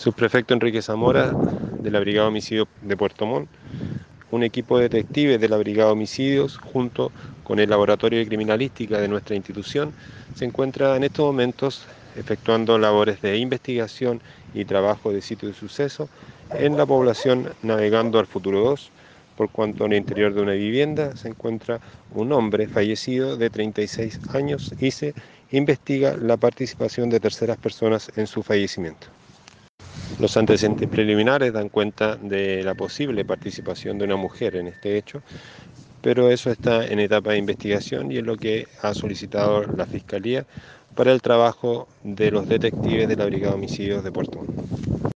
Subprefecto Enrique Zamora, de la Brigada Homicidios de Puerto Montt, un equipo de detectives de la Brigada Homicidios, junto con el Laboratorio de Criminalística de nuestra institución, se encuentra en estos momentos efectuando labores de investigación y trabajo de sitio de suceso en la población Navegando al Futuro 2, por cuanto en el interior de una vivienda se encuentra un hombre fallecido de 36 años y se investiga la participación de terceras personas en su fallecimiento. Los antecedentes preliminares dan cuenta de la posible participación de una mujer en este hecho, pero eso está en etapa de investigación y es lo que ha solicitado la Fiscalía para el trabajo de los detectives de la Brigada de Homicidios de Puerto Montt.